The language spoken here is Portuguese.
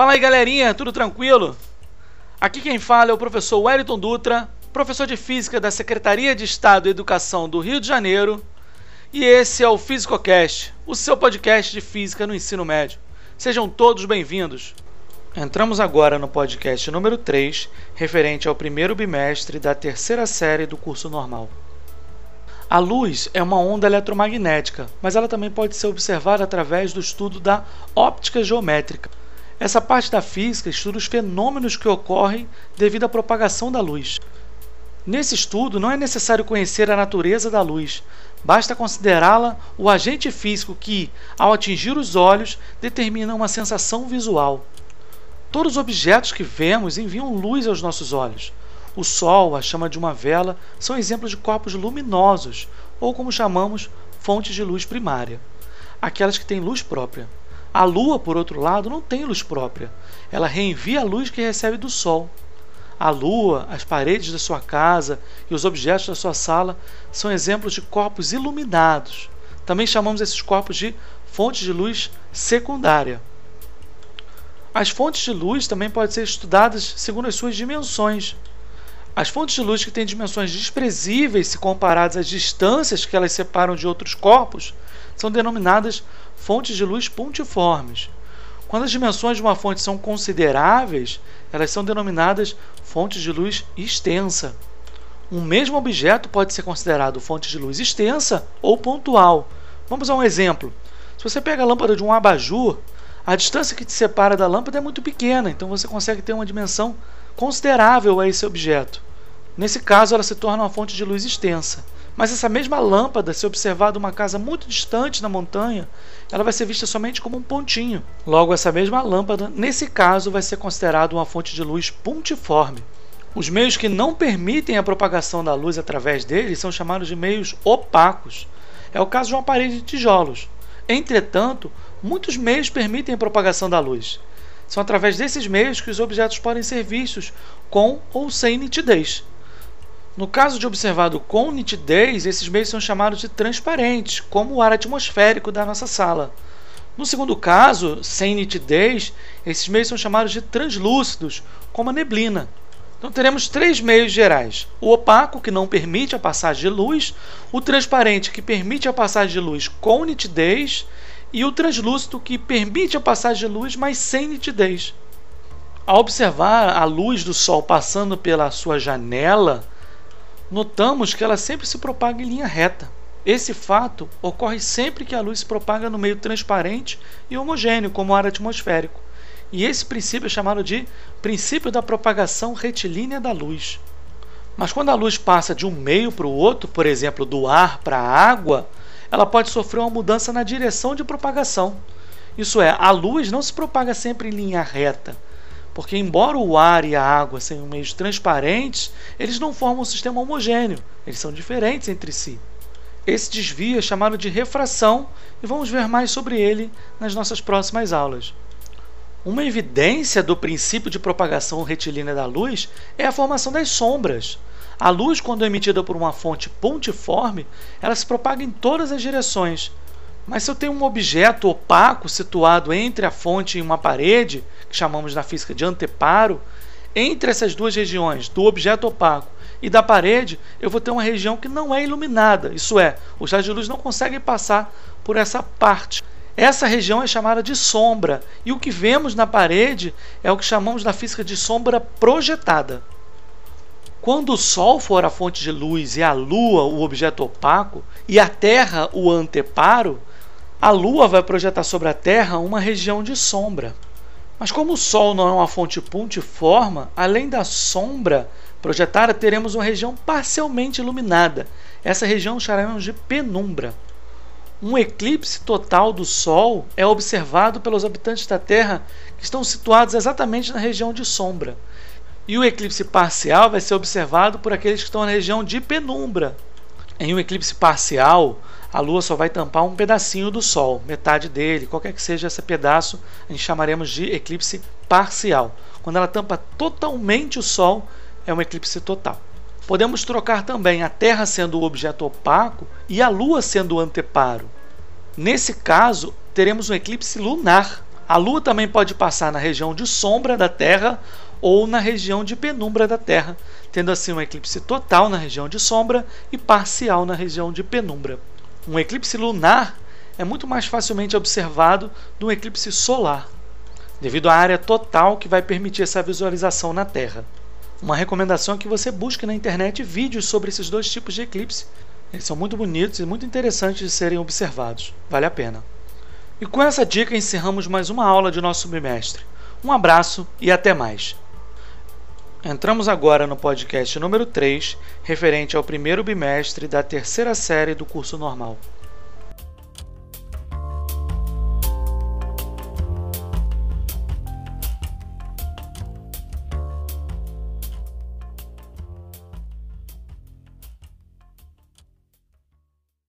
Fala aí galerinha, tudo tranquilo? Aqui quem fala é o professor Wellington Dutra, professor de Física da Secretaria de Estado e Educação do Rio de Janeiro, e esse é o FísicoCast, o seu podcast de Física no ensino médio. Sejam todos bem-vindos. Entramos agora no podcast número 3, referente ao primeiro bimestre da terceira série do curso normal. A luz é uma onda eletromagnética, mas ela também pode ser observada através do estudo da óptica geométrica. Essa parte da física estuda os fenômenos que ocorrem devido à propagação da luz. Nesse estudo, não é necessário conhecer a natureza da luz, basta considerá-la o agente físico que, ao atingir os olhos, determina uma sensação visual. Todos os objetos que vemos enviam luz aos nossos olhos. O Sol, a chama de uma vela, são exemplos de corpos luminosos, ou como chamamos, fontes de luz primária, aquelas que têm luz própria. A Lua, por outro lado, não tem luz própria. Ela reenvia a luz que recebe do Sol. A Lua, as paredes da sua casa e os objetos da sua sala são exemplos de corpos iluminados. Também chamamos esses corpos de fontes de luz secundária. As fontes de luz também podem ser estudadas segundo as suas dimensões. As fontes de luz que têm dimensões desprezíveis se comparadas às distâncias que elas separam de outros corpos são denominadas fontes de luz pontiformes. Quando as dimensões de uma fonte são consideráveis, elas são denominadas fontes de luz extensa. Um mesmo objeto pode ser considerado fonte de luz extensa ou pontual. Vamos a um exemplo. Se você pega a lâmpada de um abajur, a distância que te separa da lâmpada é muito pequena, então você consegue ter uma dimensão considerável a esse objeto. Nesse caso, ela se torna uma fonte de luz extensa. Mas essa mesma lâmpada, se observada uma casa muito distante na montanha, ela vai ser vista somente como um pontinho. Logo, essa mesma lâmpada, nesse caso, vai ser considerada uma fonte de luz pontiforme. Os meios que não permitem a propagação da luz através deles são chamados de meios opacos. É o caso de uma parede de tijolos. Entretanto, muitos meios permitem a propagação da luz. São através desses meios que os objetos podem ser vistos com ou sem nitidez. No caso de observado com nitidez, esses meios são chamados de transparentes, como o ar atmosférico da nossa sala. No segundo caso, sem nitidez, esses meios são chamados de translúcidos, como a neblina. Então teremos três meios gerais: o opaco, que não permite a passagem de luz, o transparente, que permite a passagem de luz com nitidez, e o translúcido que permite a passagem de luz, mas sem nitidez. Ao observar a luz do Sol passando pela sua janela, notamos que ela sempre se propaga em linha reta. Esse fato ocorre sempre que a luz se propaga no meio transparente e homogêneo, como o ar atmosférico. E esse princípio é chamado de princípio da propagação retilínea da luz. Mas quando a luz passa de um meio para o outro, por exemplo, do ar para a água, ela pode sofrer uma mudança na direção de propagação. Isso é, a luz não se propaga sempre em linha reta, porque embora o ar e a água sejam meios transparentes, eles não formam um sistema homogêneo, eles são diferentes entre si. Esse desvio é chamado de refração e vamos ver mais sobre ele nas nossas próximas aulas. Uma evidência do princípio de propagação retilínea da luz é a formação das sombras. A luz, quando é emitida por uma fonte pontiforme, ela se propaga em todas as direções. Mas se eu tenho um objeto opaco situado entre a fonte e uma parede, que chamamos na física de anteparo, entre essas duas regiões, do objeto opaco e da parede, eu vou ter uma região que não é iluminada. Isso é, os raios de luz não conseguem passar por essa parte. Essa região é chamada de sombra, e o que vemos na parede é o que chamamos na física de sombra projetada. Quando o Sol for a fonte de luz e a Lua o objeto opaco e a Terra o anteparo, a Lua vai projetar sobre a Terra uma região de sombra. Mas como o Sol não é uma fonte pontiforme, além da sombra projetada, teremos uma região parcialmente iluminada. Essa região chamaremos de penumbra. Um eclipse total do Sol é observado pelos habitantes da Terra que estão situados exatamente na região de sombra. E o eclipse parcial vai ser observado por aqueles que estão na região de penumbra. Em um eclipse parcial, a Lua só vai tampar um pedacinho do Sol, metade dele, qualquer que seja esse pedaço, a gente chamaremos de eclipse parcial. Quando ela tampa totalmente o Sol, é um eclipse total. Podemos trocar também a Terra sendo o objeto opaco e a Lua sendo o anteparo. Nesse caso, teremos um eclipse lunar. A Lua também pode passar na região de sombra da Terra ou na região de penumbra da Terra, tendo assim um eclipse total na região de sombra e parcial na região de penumbra. Um eclipse lunar é muito mais facilmente observado do um eclipse solar, devido à área total que vai permitir essa visualização na Terra. Uma recomendação é que você busque na internet vídeos sobre esses dois tipos de eclipse. Eles são muito bonitos e muito interessantes de serem observados. Vale a pena. E com essa dica encerramos mais uma aula de nosso bimestre. Um abraço e até mais. Entramos agora no podcast número 3, referente ao primeiro bimestre da terceira série do curso normal.